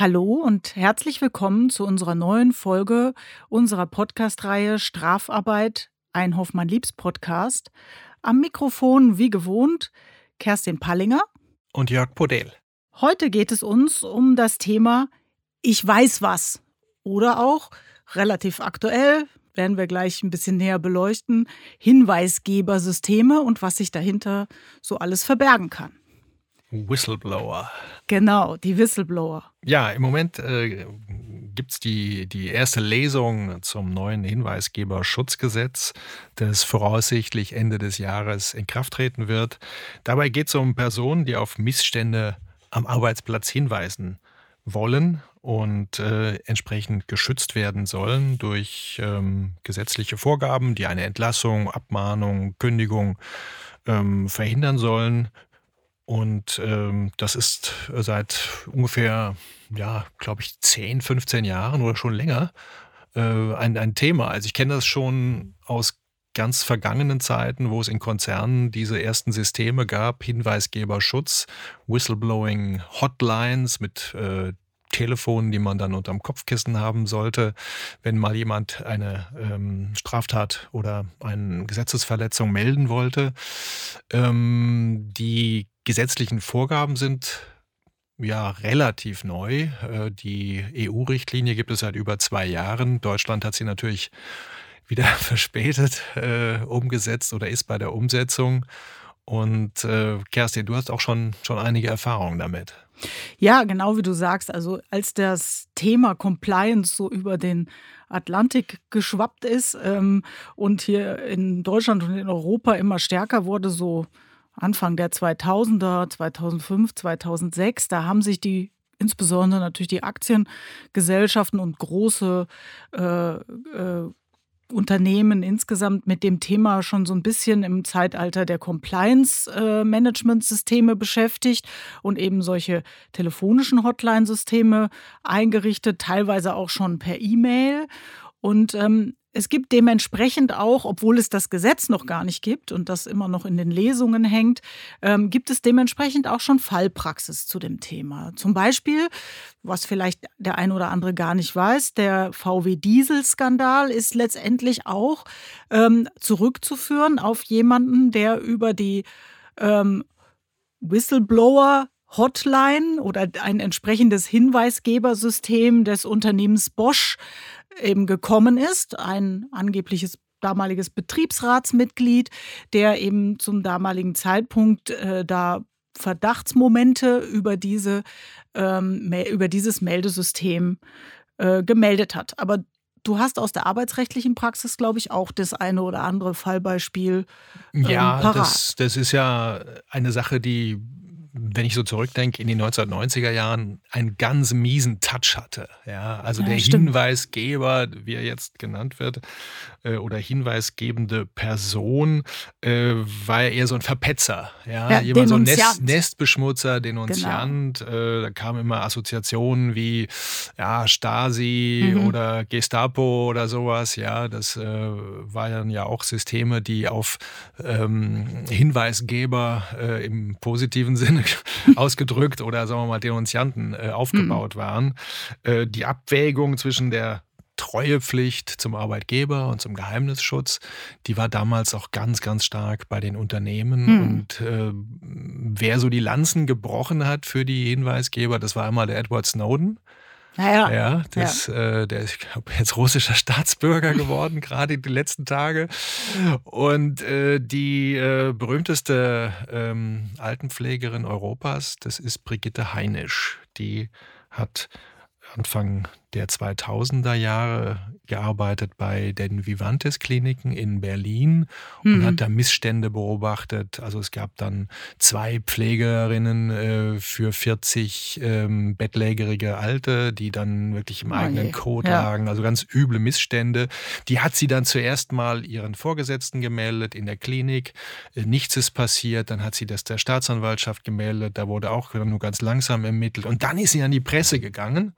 Hallo und herzlich willkommen zu unserer neuen Folge unserer Podcast-Reihe Strafarbeit, ein Hoffmann-Liebs-Podcast. Am Mikrofon, wie gewohnt, Kerstin Pallinger und Jörg Podel. Heute geht es uns um das Thema Ich weiß was oder auch relativ aktuell, werden wir gleich ein bisschen näher beleuchten, Hinweisgebersysteme und was sich dahinter so alles verbergen kann. Whistleblower. Genau, die Whistleblower. Ja, im Moment äh, gibt es die, die erste Lesung zum neuen Hinweisgeberschutzgesetz, das voraussichtlich Ende des Jahres in Kraft treten wird. Dabei geht es um Personen, die auf Missstände am Arbeitsplatz hinweisen wollen und äh, entsprechend geschützt werden sollen durch ähm, gesetzliche Vorgaben, die eine Entlassung, Abmahnung, Kündigung ähm, verhindern sollen. Und ähm, das ist seit ungefähr, ja, glaube ich, 10, 15 Jahren oder schon länger äh, ein, ein Thema. Also ich kenne das schon aus ganz vergangenen Zeiten, wo es in Konzernen diese ersten Systeme gab, Hinweisgeberschutz, Whistleblowing Hotlines mit äh, Telefonen, die man dann unterm Kopfkissen haben sollte, wenn mal jemand eine ähm, Straftat oder eine Gesetzesverletzung melden wollte. Ähm, die gesetzlichen Vorgaben sind ja relativ neu. Äh, die EU-Richtlinie gibt es seit über zwei Jahren. Deutschland hat sie natürlich wieder verspätet äh, umgesetzt oder ist bei der Umsetzung. Und äh, Kerstin, du hast auch schon, schon einige Erfahrungen damit. Ja, genau wie du sagst. Also als das Thema Compliance so über den Atlantik geschwappt ist ähm, und hier in Deutschland und in Europa immer stärker wurde, so Anfang der 2000er, 2005, 2006, da haben sich die insbesondere natürlich die Aktiengesellschaften und große äh, äh, Unternehmen insgesamt mit dem Thema schon so ein bisschen im Zeitalter der Compliance-Management-Systeme beschäftigt und eben solche telefonischen Hotline-Systeme eingerichtet, teilweise auch schon per E-Mail. Und ähm, es gibt dementsprechend auch, obwohl es das Gesetz noch gar nicht gibt und das immer noch in den Lesungen hängt, ähm, gibt es dementsprechend auch schon Fallpraxis zu dem Thema. Zum Beispiel, was vielleicht der ein oder andere gar nicht weiß, der VW-Diesel-Skandal ist letztendlich auch ähm, zurückzuführen auf jemanden, der über die ähm, Whistleblower Hotline oder ein entsprechendes Hinweisgebersystem des Unternehmens Bosch eben gekommen ist, ein angebliches damaliges Betriebsratsmitglied, der eben zum damaligen Zeitpunkt äh, da Verdachtsmomente über diese ähm, über dieses Meldesystem äh, gemeldet hat. Aber du hast aus der arbeitsrechtlichen Praxis, glaube ich, auch das eine oder andere Fallbeispiel. Ähm, ja, das, das ist ja eine Sache, die wenn ich so zurückdenke, in den 1990er Jahren einen ganz miesen Touch hatte. Ja, also ja, der stimmt. Hinweisgeber, wie er jetzt genannt wird, äh, oder hinweisgebende Person, äh, war ja eher so ein Verpetzer. Ja, ja jemand so ein Nest, Nestbeschmutzer, Denunziant. Genau. Äh, da kamen immer Assoziationen wie ja, Stasi mhm. oder Gestapo oder sowas. Ja, das äh, waren ja auch Systeme, die auf ähm, Hinweisgeber äh, im positiven Sinne ausgedrückt oder sagen wir mal Denunzianten äh, aufgebaut mhm. waren. Äh, die Abwägung zwischen der Treuepflicht zum Arbeitgeber und zum Geheimnisschutz, die war damals auch ganz, ganz stark bei den Unternehmen. Mhm. Und äh, wer so die Lanzen gebrochen hat für die Hinweisgeber, das war einmal der Edward Snowden. Naja. Ja, das, ja. Äh, der ist, ich glaube, jetzt russischer Staatsbürger geworden, gerade die letzten Tage. Und äh, die äh, berühmteste ähm, Altenpflegerin Europas, das ist Brigitte Heinisch. Die hat Anfang der 2000er Jahre gearbeitet bei den Vivantes Kliniken in Berlin und mhm. hat da Missstände beobachtet. Also es gab dann zwei Pflegerinnen äh, für 40 ähm, bettlägerige Alte, die dann wirklich im oh eigenen Kot ja. lagen. Also ganz üble Missstände. Die hat sie dann zuerst mal ihren Vorgesetzten gemeldet in der Klinik. Äh, nichts ist passiert. Dann hat sie das der Staatsanwaltschaft gemeldet. Da wurde auch nur ganz langsam ermittelt. Und dann ist sie an die Presse gegangen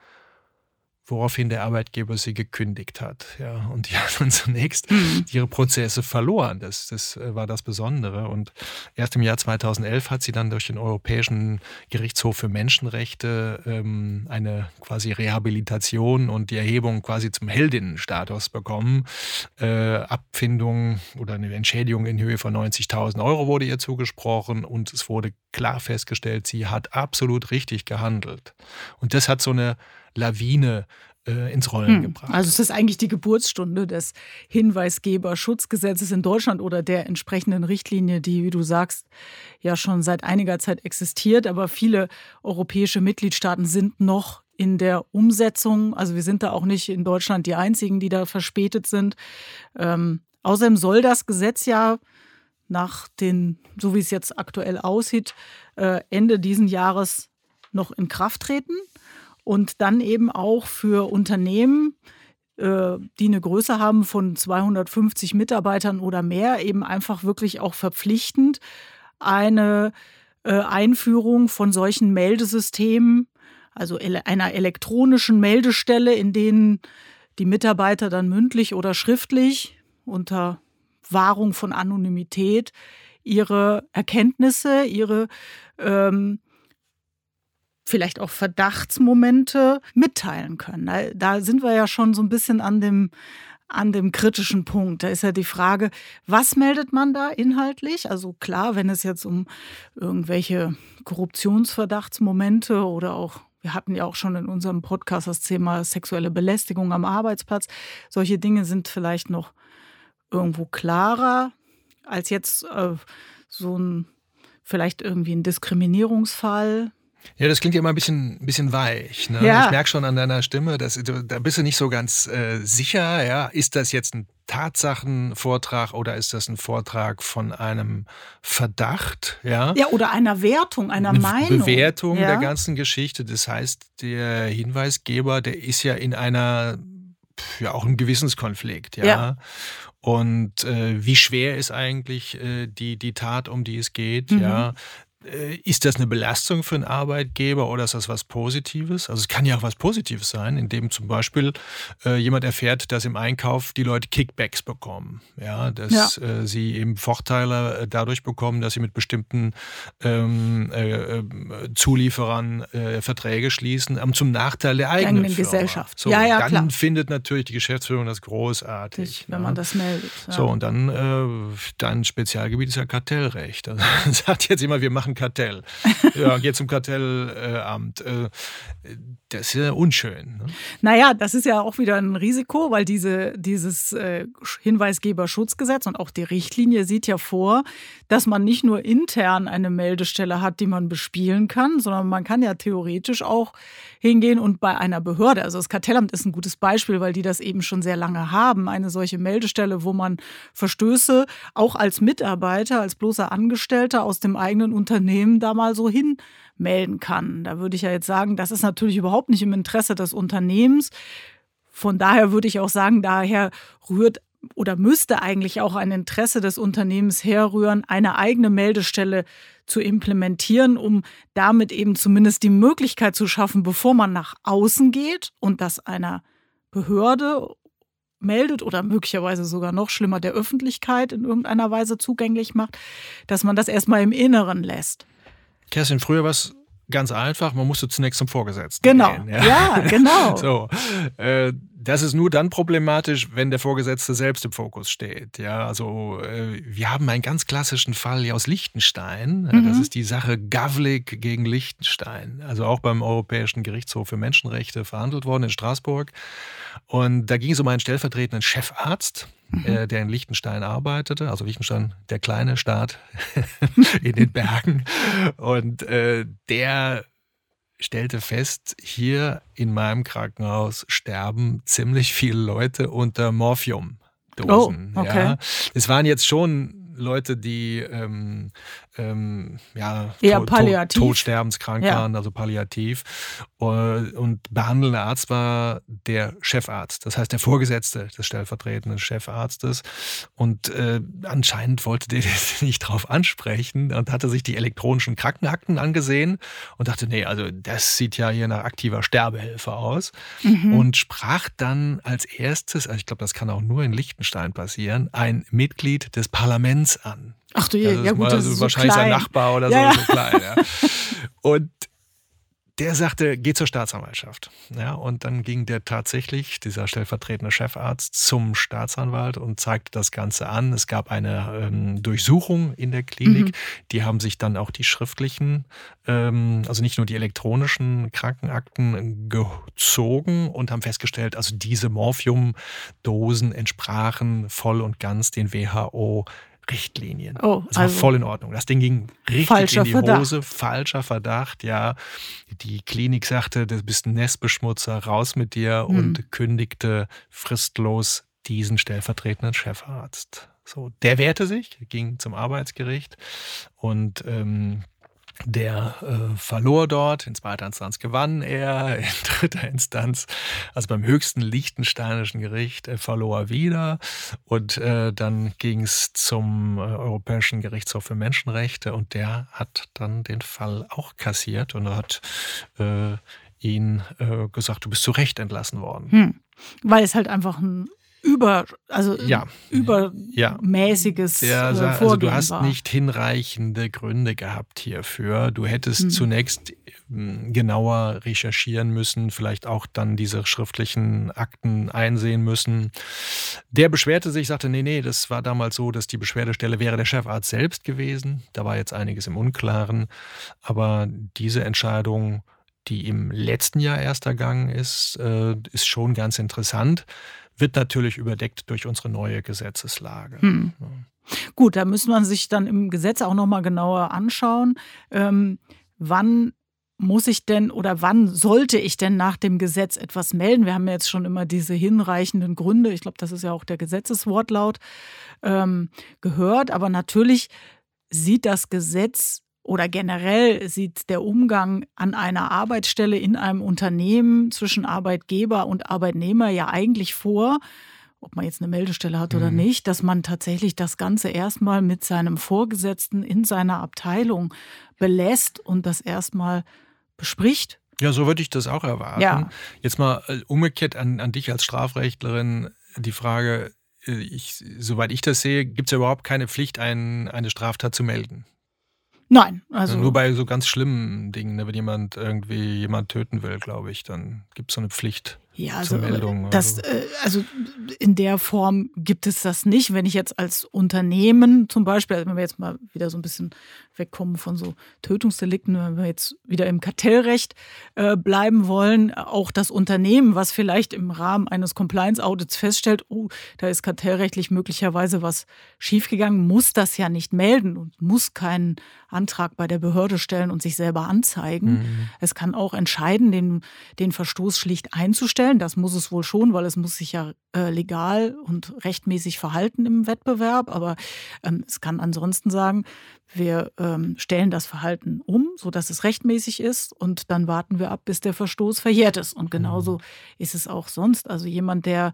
woraufhin der Arbeitgeber sie gekündigt hat. Ja, und die haben dann zunächst mhm. ihre Prozesse verloren. Das, das äh, war das Besondere. Und erst im Jahr 2011 hat sie dann durch den Europäischen Gerichtshof für Menschenrechte ähm, eine quasi Rehabilitation und die Erhebung quasi zum Heldinnenstatus bekommen. Äh, Abfindung oder eine Entschädigung in Höhe von 90.000 Euro wurde ihr zugesprochen und es wurde klar festgestellt, sie hat absolut richtig gehandelt. Und das hat so eine Lawine äh, ins Rollen hm. gebracht. Also es ist eigentlich die Geburtsstunde des Hinweisgeberschutzgesetzes in Deutschland oder der entsprechenden Richtlinie, die, wie du sagst, ja schon seit einiger Zeit existiert. Aber viele europäische Mitgliedstaaten sind noch in der Umsetzung. Also wir sind da auch nicht in Deutschland die Einzigen, die da verspätet sind. Ähm, außerdem soll das Gesetz ja nach den, so wie es jetzt aktuell aussieht, äh, Ende diesen Jahres noch in Kraft treten und dann eben auch für Unternehmen, äh, die eine Größe haben von 250 Mitarbeitern oder mehr, eben einfach wirklich auch verpflichtend eine äh, Einführung von solchen Meldesystemen, also einer elektronischen Meldestelle, in denen die Mitarbeiter dann mündlich oder schriftlich unter Wahrung von Anonymität ihre Erkenntnisse, ihre ähm, vielleicht auch Verdachtsmomente mitteilen können. Da, da sind wir ja schon so ein bisschen an dem, an dem kritischen Punkt. Da ist ja die Frage, was meldet man da inhaltlich? Also klar, wenn es jetzt um irgendwelche Korruptionsverdachtsmomente oder auch, wir hatten ja auch schon in unserem Podcast das Thema sexuelle Belästigung am Arbeitsplatz, solche Dinge sind vielleicht noch irgendwo klarer als jetzt äh, so ein vielleicht irgendwie ein Diskriminierungsfall ja, das klingt ja immer ein bisschen, ein bisschen weich. Ne? Ja. Ich merke schon an deiner Stimme, dass, da bist du nicht so ganz äh, sicher. Ja? Ist das jetzt ein Tatsachenvortrag oder ist das ein Vortrag von einem Verdacht? Ja, ja oder einer Wertung, einer Eine Meinung. Bewertung ja. der ganzen Geschichte. Das heißt, der Hinweisgeber, der ist ja in einer, ja auch im Gewissenskonflikt. Ja. ja. Und äh, wie schwer ist eigentlich äh, die, die Tat, um die es geht? Mhm. Ja, ist das eine Belastung für einen Arbeitgeber oder ist das was Positives? Also es kann ja auch was Positives sein, indem zum Beispiel äh, jemand erfährt, dass im Einkauf die Leute Kickbacks bekommen. Ja, dass ja. Äh, sie eben Vorteile äh, dadurch bekommen, dass sie mit bestimmten ähm, äh, äh Zulieferern Verträge schließen, um, zum Nachteil der eigenen, eigenen Gesellschaft. So, ja, ja, dann klar. findet natürlich die Geschäftsführung das großartig. Wenn ja. man das meldet. So, und dann, dein Spezialgebiet ist ja Kartellrecht. Also, sagt jetzt immer, wir machen ein Kartell. ja, geht zum Kartellamt. Äh, das ist ja unschön. Ne? Naja, das ist ja auch wieder ein Risiko, weil diese, dieses äh, Hinweisgeberschutzgesetz und auch die Richtlinie sieht ja vor, dass man nicht nur intern eine Meldestelle hat, die man bespielen kann, sondern man kann ja theoretisch auch hingehen und bei einer Behörde, also das Kartellamt ist ein gutes Beispiel, weil die das eben schon sehr lange haben, eine solche Meldestelle, wo man Verstöße auch als Mitarbeiter, als bloßer Angestellter aus dem eigenen Unternehmen da mal so hin melden kann. Da würde ich ja jetzt sagen, das ist natürlich überhaupt nicht im Interesse des Unternehmens. Von daher würde ich auch sagen, daher rührt oder müsste eigentlich auch ein Interesse des Unternehmens herrühren, eine eigene Meldestelle zu implementieren, um damit eben zumindest die Möglichkeit zu schaffen, bevor man nach außen geht und das einer Behörde meldet oder möglicherweise sogar noch schlimmer der Öffentlichkeit in irgendeiner Weise zugänglich macht, dass man das erstmal im Inneren lässt. Kerstin, früher war es ganz einfach, man musste zunächst zum Vorgesetzten genau. gehen. Ja, ja genau. so, äh, das ist nur dann problematisch, wenn der Vorgesetzte selbst im Fokus steht. Ja, also äh, wir haben einen ganz klassischen Fall aus Liechtenstein. Mhm. Das ist die Sache Gavlik gegen Liechtenstein. Also auch beim Europäischen Gerichtshof für Menschenrechte verhandelt worden in Straßburg. Und da ging es um einen stellvertretenden Chefarzt, mhm. äh, der in Liechtenstein arbeitete. Also Liechtenstein, der kleine Staat in den Bergen. Und äh, der stellte fest, hier in meinem Krankenhaus sterben ziemlich viele Leute unter Morphiumdosen. Oh, okay. ja. Es waren jetzt schon Leute, die ähm, ähm, ja, Eher palliativ. todsterbenskrank Ja. waren, also palliativ. Äh, Und behandelnder Arzt war der Chefarzt, das heißt der Vorgesetzte des stellvertretenden Chefarztes. Und äh, anscheinend wollte der das nicht drauf ansprechen und hatte sich die elektronischen Krankenakten angesehen und dachte, nee, also das sieht ja hier nach aktiver Sterbehilfe aus. Mhm. Und sprach dann als erstes, also ich glaube, das kann auch nur in Liechtenstein passieren, ein Mitglied des Parlaments an. Ach du je, Also ja gut, war das so ist so wahrscheinlich klein. sein Nachbar oder Ja, so, ja. so klein. Ja. Und der sagte, geh zur Staatsanwaltschaft. Ja, und dann ging der tatsächlich, dieser stellvertretende Chefarzt, zum Staatsanwalt und zeigte das Ganze an. Es gab eine ähm, Durchsuchung in der Klinik. Mhm. Die haben sich dann auch die schriftlichen, ähm, also nicht nur die elektronischen Krankenakten gezogen und haben festgestellt, also diese Morphiumdosen entsprachen voll und ganz den WHO Richtlinien. Oh, Das war also voll in Ordnung. Das Ding ging richtig in die Verdacht. Hose. Falscher Verdacht, ja. Die Klinik sagte, du bist ein Nestbeschmutzer, raus mit dir Hm. und kündigte fristlos diesen stellvertretenden Chefarzt. So, der wehrte sich, ging zum Arbeitsgericht und ähm, der äh, verlor dort, in zweiter Instanz gewann er, in dritter Instanz, also beim höchsten liechtensteinischen Gericht, äh, verlor er wieder. Und äh, dann ging es zum äh, Europäischen Gerichtshof für Menschenrechte und der hat dann den Fall auch kassiert und hat äh, ihn äh, gesagt, du bist zu Recht entlassen worden. Hm. Weil es halt einfach ein über, also Ja. übermäßiges Der, äh, sa- Vorgehen also du hast war. nicht hinreichende Gründe gehabt hierfür. Du hättest Hm. zunächst ähm, genauer recherchieren müssen, vielleicht auch dann diese schriftlichen Akten einsehen müssen. Der beschwerte sich, sagte, nee, nee, das war damals so, dass die Beschwerdestelle wäre der Chefarzt selbst gewesen. Da war jetzt einiges im Unklaren. Aber diese Entscheidung, die im letzten Jahr erst ergangen ist, äh, ist schon ganz interessant. Wird natürlich überdeckt durch unsere neue Gesetzeslage. Hm. Gut, da müssen man sich dann im Gesetz auch nochmal genauer anschauen. Ähm, wann muss ich denn oder wann sollte ich denn nach dem Gesetz etwas melden? Wir haben ja jetzt schon immer diese hinreichenden Gründe, ich glaube, das ist ja auch der Gesetzeswortlaut, ähm, gehört. Aber natürlich sieht das Gesetz oder generell sieht der Umgang an einer Arbeitsstelle in einem Unternehmen zwischen Arbeitgeber und Arbeitnehmer ja eigentlich vor, ob man jetzt eine Meldestelle hat oder Mhm. nicht, dass man tatsächlich das Ganze erstmal mit seinem Vorgesetzten in seiner Abteilung belässt und das erstmal bespricht. Ja, so würde ich das auch erwarten. Ja. Jetzt mal äh, umgekehrt an, an dich als Strafrechtlerin die Frage, äh, ich, soweit ich das sehe, gibt es ja überhaupt keine Pflicht, ein, eine Straftat zu melden. Nein, also Nur bei so ganz schlimmen Dingen, ne, wenn jemand irgendwie jemand töten will, glaube ich, dann gibt es so eine Pflicht. Ja, also, zur Meldung, das, äh, also in der Form gibt es das nicht. Wenn ich jetzt als Unternehmen zum Beispiel, also wenn wir jetzt mal wieder so ein bisschen wegkommen von so Tötungsdelikten, wenn wir jetzt wieder im Kartellrecht äh, bleiben wollen, auch das Unternehmen, was vielleicht im Rahmen eines Compliance-Audits feststellt, oh, da ist kartellrechtlich möglicherweise was schiefgegangen, muss das ja nicht melden und muss keinen Antrag bei der Behörde stellen und sich selber anzeigen. Mhm. Es kann auch entscheiden, den, den Verstoß schlicht einzustellen. Das muss es wohl schon, weil es muss sich ja äh, legal und rechtmäßig verhalten im Wettbewerb. Aber ähm, es kann ansonsten sagen, wir ähm, stellen das Verhalten um, sodass es rechtmäßig ist und dann warten wir ab, bis der Verstoß verjährt ist. Und genauso ist es auch sonst. Also jemand, der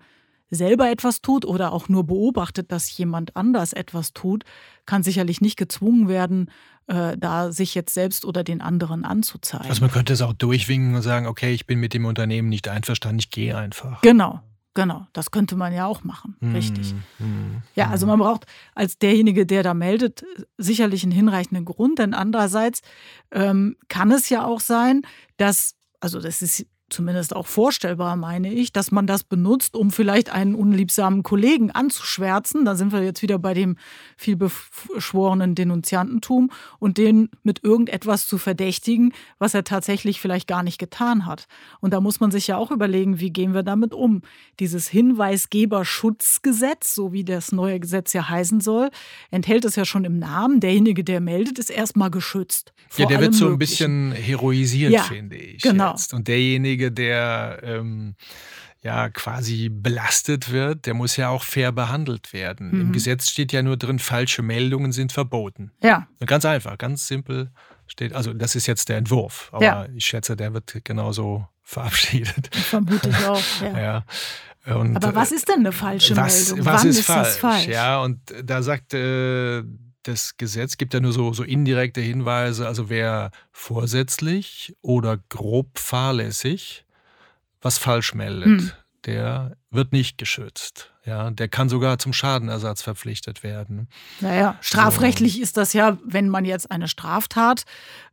selber etwas tut oder auch nur beobachtet, dass jemand anders etwas tut, kann sicherlich nicht gezwungen werden, äh, da sich jetzt selbst oder den anderen anzuzeigen. Also man könnte es auch durchwinken und sagen, okay, ich bin mit dem Unternehmen nicht einverstanden, ich gehe einfach. Genau, genau. Das könnte man ja auch machen. Richtig. Mhm. Ja, also man braucht als derjenige, der da meldet, sicherlich einen hinreichenden Grund. Denn andererseits ähm, kann es ja auch sein, dass, also das ist zumindest auch vorstellbar, meine ich, dass man das benutzt, um vielleicht einen unliebsamen Kollegen anzuschwärzen. Da sind wir jetzt wieder bei dem vielbeschworenen Denunziantentum und den mit irgendetwas zu verdächtigen, was er tatsächlich vielleicht gar nicht getan hat. Und da muss man sich ja auch überlegen, wie gehen wir damit um? Dieses Hinweisgeberschutzgesetz, so wie das neue Gesetz ja heißen soll, enthält es ja schon im Namen. Derjenige, der meldet, ist erstmal geschützt. Ja, der wird so ein bisschen heroisiert, Ja, finde ich. genau. Jetzt. Und derjenige, derjenige, der ähm, ja quasi belastet wird, der muss ja auch fair behandelt werden. Mhm. Im Gesetz steht ja nur drin, falsche Meldungen sind verboten. Ja. Ganz einfach, ganz simpel steht. Also das ist jetzt der Entwurf, aber ja. ich schätze, der wird genauso verabschiedet. Vermute ich auch. Ja. ja. Und, Aber was ist denn eine falsche was, Meldung? Was Wann ist, ist falsch? das falsch? Ja, und da sagt äh, das Gesetz, gibt ja nur so, so indirekte Hinweise, also wer vorsätzlich oder grob fahrlässig was falsch meldet, hm. der wird nicht geschützt. Ja, der kann sogar zum Schadenersatz verpflichtet werden. Naja, strafrechtlich so. ist das ja, wenn man jetzt eine Straftat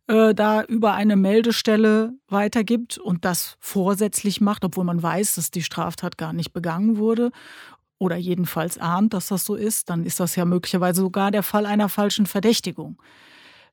äh, da über eine Meldestelle weitergibt und das vorsätzlich macht, obwohl man weiß, dass die Straftat gar nicht begangen wurde oder jedenfalls ahnt, dass das so ist, dann ist das ja möglicherweise sogar der Fall einer falschen Verdächtigung.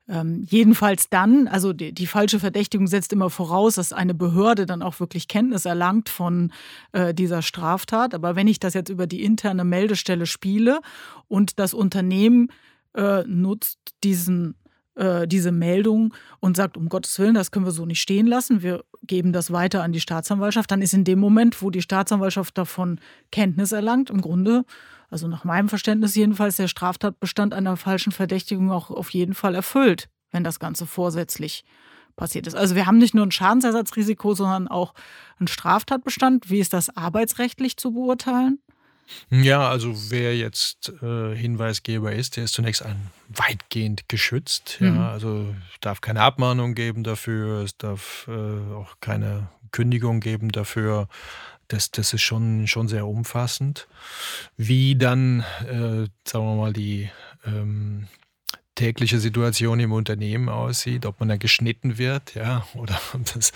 Ähm, jedenfalls dann, also die, die, falsche Verdächtigung setzt immer voraus, dass eine Behörde dann auch wirklich Kenntnis erlangt von äh, dieser Straftat. Aber wenn ich das jetzt über die interne Meldestelle spiele und das Unternehmen äh, nutzt diesen äh, diese Meldung und sagt, um Gottes Willen, das können wir so nicht stehen lassen, wir geben das weiter an die Staatsanwaltschaft, dann ist in dem Moment, wo die Staatsanwaltschaft davon Kenntnis erlangt, im Grunde also nach meinem Verständnis jedenfalls, der Straftatbestand einer falschen Verdächtigung auch auf jeden Fall erfüllt, wenn das Ganze vorsätzlich passiert ist. Also wir haben nicht nur ein Schadensersatzrisiko, sondern auch einen Straftatbestand. Wie ist das arbeitsrechtlich zu beurteilen? Ja, also wer jetzt äh, Hinweisgeber ist, der ist zunächst ein weitgehend geschützt. Ja, mhm. also es darf keine Abmahnung geben dafür, es darf äh, auch keine Kündigung geben dafür das, das ist schon, schon sehr umfassend. Wie dann, äh, sagen wir mal, die ähm, tägliche Situation im Unternehmen aussieht, ob man da geschnitten wird, ja, oder ob das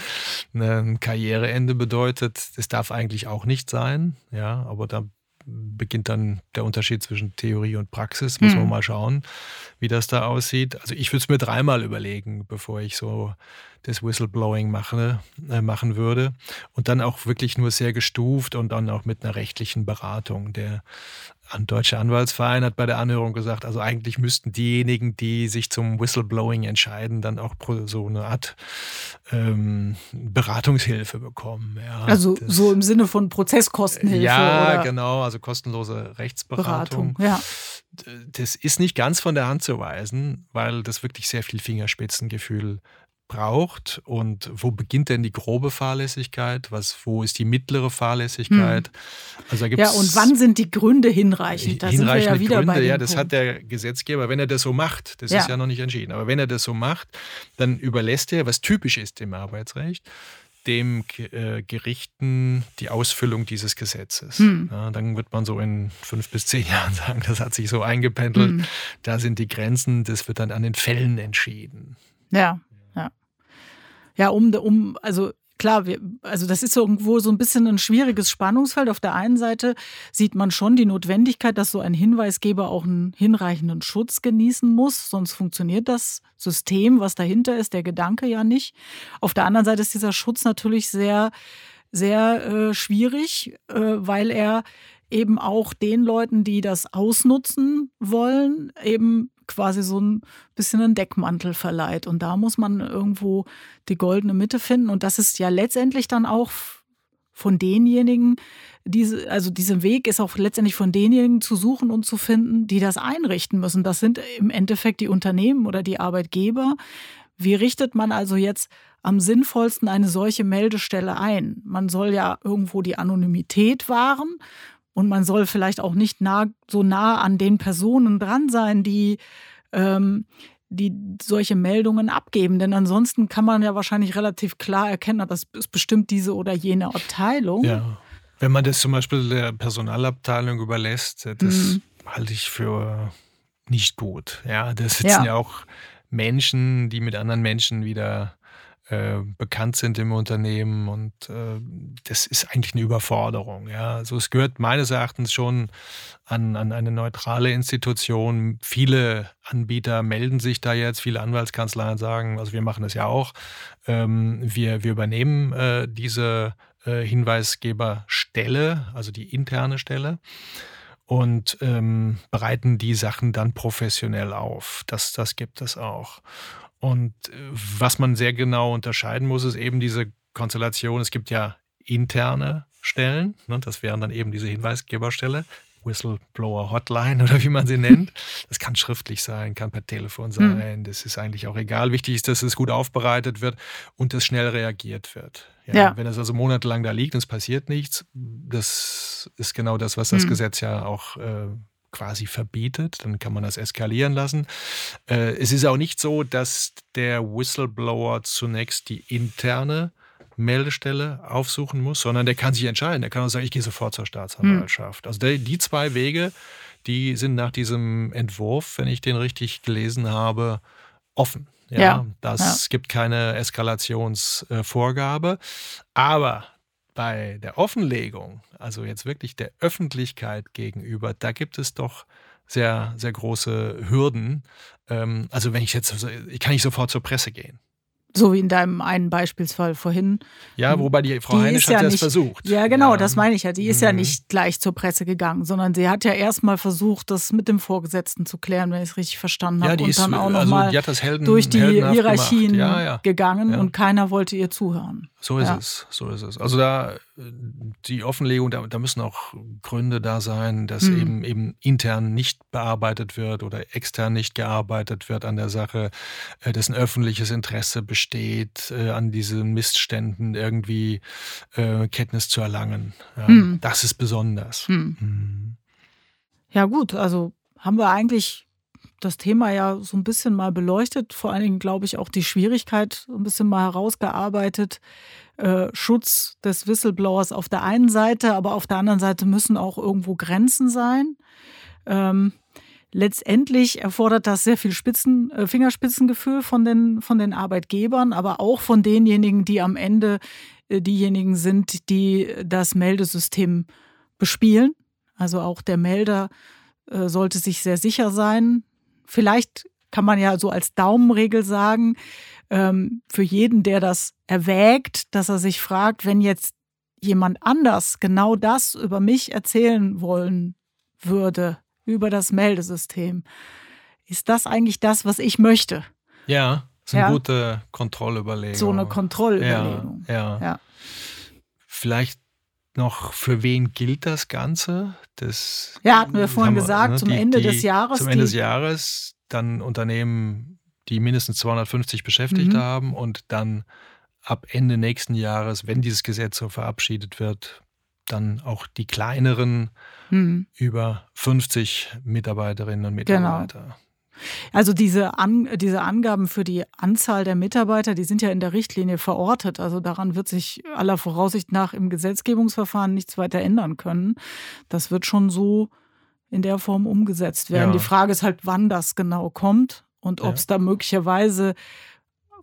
ein Karriereende bedeutet, das darf eigentlich auch nicht sein, ja, aber da beginnt dann der Unterschied zwischen Theorie und Praxis. Muss man hm. mal schauen, wie das da aussieht. Also ich würde es mir dreimal überlegen, bevor ich so das Whistleblowing mache, äh, machen würde. Und dann auch wirklich nur sehr gestuft und dann auch mit einer rechtlichen Beratung. Der Deutsche Anwaltsverein hat bei der Anhörung gesagt, also eigentlich müssten diejenigen, die sich zum Whistleblowing entscheiden, dann auch so eine Art ähm, Beratungshilfe bekommen. Ja, also so im Sinne von Prozesskostenhilfe. Ja, genau, also kostenlose Rechtsberatung. Beratung, ja. Das ist nicht ganz von der Hand zu weisen, weil das wirklich sehr viel Fingerspitzengefühl braucht und wo beginnt denn die grobe Fahrlässigkeit? Was, wo ist die mittlere Fahrlässigkeit? Hm. Also ja, und wann sind die Gründe hinreichend? Da hinreichende sind wir ja wieder Gründe, bei ja, das Punkt. hat der Gesetzgeber, wenn er das so macht, das ja. ist ja noch nicht entschieden, aber wenn er das so macht, dann überlässt er, was typisch ist im Arbeitsrecht, dem äh, Gerichten die Ausfüllung dieses Gesetzes. Hm. Ja, dann wird man so in fünf bis zehn Jahren sagen, das hat sich so eingependelt, hm. da sind die Grenzen, das wird dann an den Fällen entschieden. Ja. Ja, um, um also klar, wir, also das ist irgendwo so ein bisschen ein schwieriges Spannungsfeld. Auf der einen Seite sieht man schon die Notwendigkeit, dass so ein Hinweisgeber auch einen hinreichenden Schutz genießen muss, sonst funktioniert das System, was dahinter ist, der Gedanke ja nicht. Auf der anderen Seite ist dieser Schutz natürlich sehr, sehr äh, schwierig, äh, weil er eben auch den Leuten, die das ausnutzen wollen, eben quasi so ein bisschen einen Deckmantel verleiht. Und da muss man irgendwo die goldene Mitte finden. Und das ist ja letztendlich dann auch von denjenigen, diese, also dieser Weg ist auch letztendlich von denjenigen zu suchen und zu finden, die das einrichten müssen. Das sind im Endeffekt die Unternehmen oder die Arbeitgeber. Wie richtet man also jetzt am sinnvollsten eine solche Meldestelle ein? Man soll ja irgendwo die Anonymität wahren und man soll vielleicht auch nicht nah, so nah an den Personen dran sein, die, ähm, die solche Meldungen abgeben. Denn ansonsten kann man ja wahrscheinlich relativ klar erkennen, das ist bestimmt diese oder jene Abteilung. Ja. Wenn man das zum Beispiel der Personalabteilung überlässt, das mhm. halte ich für nicht gut. Ja, da sitzen ja. ja auch Menschen, die mit anderen Menschen wieder äh, bekannt sind im Unternehmen und äh, das ist eigentlich eine Überforderung. Ja. Also es gehört meines Erachtens schon an, an eine neutrale Institution. Viele Anbieter melden sich da jetzt, viele Anwaltskanzleien sagen, also wir machen das ja auch, ähm, wir, wir übernehmen äh, diese äh, Hinweisgeberstelle, also die interne Stelle und ähm, bereiten die Sachen dann professionell auf. Das, das gibt es auch. Und äh, was man sehr genau unterscheiden muss, ist eben diese Konstellation, es gibt ja interne Stellen, ne, das wären dann eben diese Hinweisgeberstelle, Whistleblower Hotline oder wie man sie nennt. Das kann schriftlich sein, kann per Telefon hm. sein, mhm. das ist eigentlich auch egal. Wichtig ist, dass es gut aufbereitet wird und dass schnell reagiert wird. Ja, ja. Wenn es also monatelang da liegt und es passiert nichts, das ist genau das, was das mhm. Gesetz ja auch äh, quasi verbietet, dann kann man das eskalieren lassen. Äh, es ist auch nicht so, dass der Whistleblower zunächst die interne Meldestelle aufsuchen muss, sondern der kann sich entscheiden. Der kann auch sagen, ich gehe sofort zur Staatsanwaltschaft. Hm. Also die, die zwei Wege, die sind nach diesem Entwurf, wenn ich den richtig gelesen habe, offen. Ja, ja. das ja. gibt keine Eskalationsvorgabe. Aber bei der Offenlegung, also jetzt wirklich der Öffentlichkeit gegenüber, da gibt es doch sehr, sehr große Hürden. Ähm, also wenn ich jetzt, ich kann nicht sofort zur Presse gehen. So wie in deinem einen Beispielsfall vorhin. Ja, wobei die Frau die Heinisch hat ja das nicht, versucht. Ja, genau, ja. das meine ich ja. Die ist mhm. ja nicht gleich zur Presse gegangen, sondern sie hat ja erstmal versucht, das mit dem Vorgesetzten zu klären, wenn ich es richtig verstanden habe. Ja, die und ist, dann auch nochmal also, durch die Hierarchien ja, ja. gegangen und keiner wollte ihr zuhören. So ist es, so ist es. Also da die Offenlegung, da, da, müssen auch Gründe da sein, dass mhm. eben, eben intern nicht bearbeitet wird oder extern nicht gearbeitet wird an der Sache, äh, dass ein öffentliches Interesse besteht, äh, an diesen Missständen irgendwie äh, Kenntnis zu erlangen. Ja, mhm. Das ist besonders. Mhm. mhm. Ja gut, also haben wir eigentlich das Thema ja so ein bisschen mal beleuchtet, vor allen Dingen, glaube ich, auch die Schwierigkeit so ein bisschen mal herausgearbeitet, äh, Schutz des Whistleblowers auf der einen Seite, aber auf der anderen Seite müssen auch irgendwo Grenzen sein. Ähm, letztendlich erfordert das sehr viel Spitzen, äh, Fingerspitzengefühl von den, von den Arbeitgebern, aber auch von denjenigen, die am Ende äh, diejenigen sind, die das Meldesystem bespielen. Also auch der Melder äh, sollte sich sehr sicher sein. Vielleicht kann man ja so als Daumenregel sagen, ähm, für jeden, der das erwägt, dass er sich fragt, wenn jetzt jemand anders genau das über mich erzählen wollen würde, über das Meldesystem, ist das eigentlich das, was ich möchte? Ja, das ist eine ja? gute Kontrollüberlegung. So eine Kontrollüberlegung. Ja, ja. ja. Vielleicht noch, für wen gilt das Ganze? Das, ja, hatten wir vorhin gesagt, ne, zum die, Ende die, des Jahres. Zum Ende des Jahres dann Unternehmen die mindestens 250 Beschäftigte mhm. haben und dann ab Ende nächsten Jahres, wenn dieses Gesetz so verabschiedet wird, dann auch die kleineren mhm. über 50 Mitarbeiterinnen und genau. Mitarbeiter. Genau. Also diese, An diese Angaben für die Anzahl der Mitarbeiter, die sind ja in der Richtlinie verortet. Also daran wird sich aller Voraussicht nach im Gesetzgebungsverfahren nichts weiter ändern können. Das wird schon so in der Form umgesetzt werden. Ja. Die Frage ist halt, wann das genau kommt und ob es da möglicherweise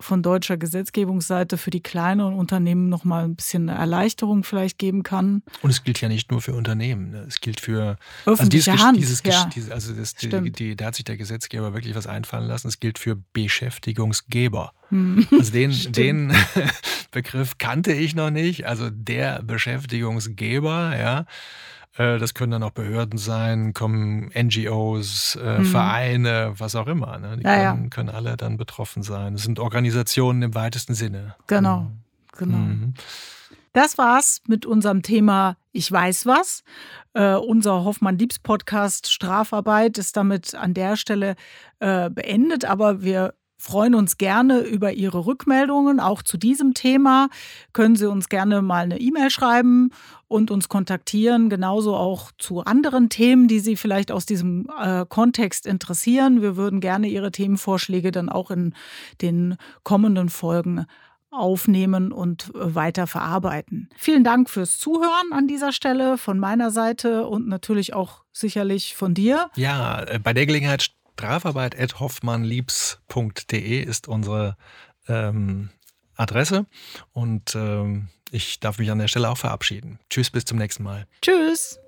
von deutscher Gesetzgebungsseite für die kleineren Unternehmen noch mal ein bisschen eine Erleichterung vielleicht geben kann. Und es gilt ja nicht nur für Unternehmen, ne? es gilt für öffentliche also Hand. Dieses, ja. dieses, also das, die, die, da hat sich der Gesetzgeber wirklich was einfallen lassen. Es gilt für Beschäftigungsgeber. Hm. Also den, den Begriff kannte ich noch nicht. Also der Beschäftigungsgeber, ja. Äh, das können dann auch Behörden sein, kommen NGOs, äh, mhm. Vereine, was auch immer. Ne? Die ja, können, können, alle dann betroffen sein. Das sind Organisationen im weitesten Sinne. Genau, mhm. genau. Mhm. Das war's mit unserem Thema Ich weiß was. Äh, unser Hoffmann-Liebs-Podcast Strafarbeit ist damit an der Stelle äh, beendet, aber wir freuen uns gerne über Ihre Rückmeldungen. Auch zu diesem Thema können Sie uns gerne mal eine E-Mail schreiben und uns kontaktieren. Genauso auch zu anderen Themen, die Sie vielleicht aus diesem äh, Kontext interessieren. Wir würden gerne Ihre Themenvorschläge dann auch in den kommenden Folgen aufnehmen und äh, weiter verarbeiten. Vielen Dank fürs Zuhören an dieser Stelle von meiner Seite und natürlich auch sicherlich von dir. Ja, äh, bei der Gelegenheit strafarbeit.hoffmannliebs.de ist unsere ähm, Adresse und ähm, ich darf mich an der Stelle auch verabschieden. Tschüss, bis zum nächsten Mal. Tschüss.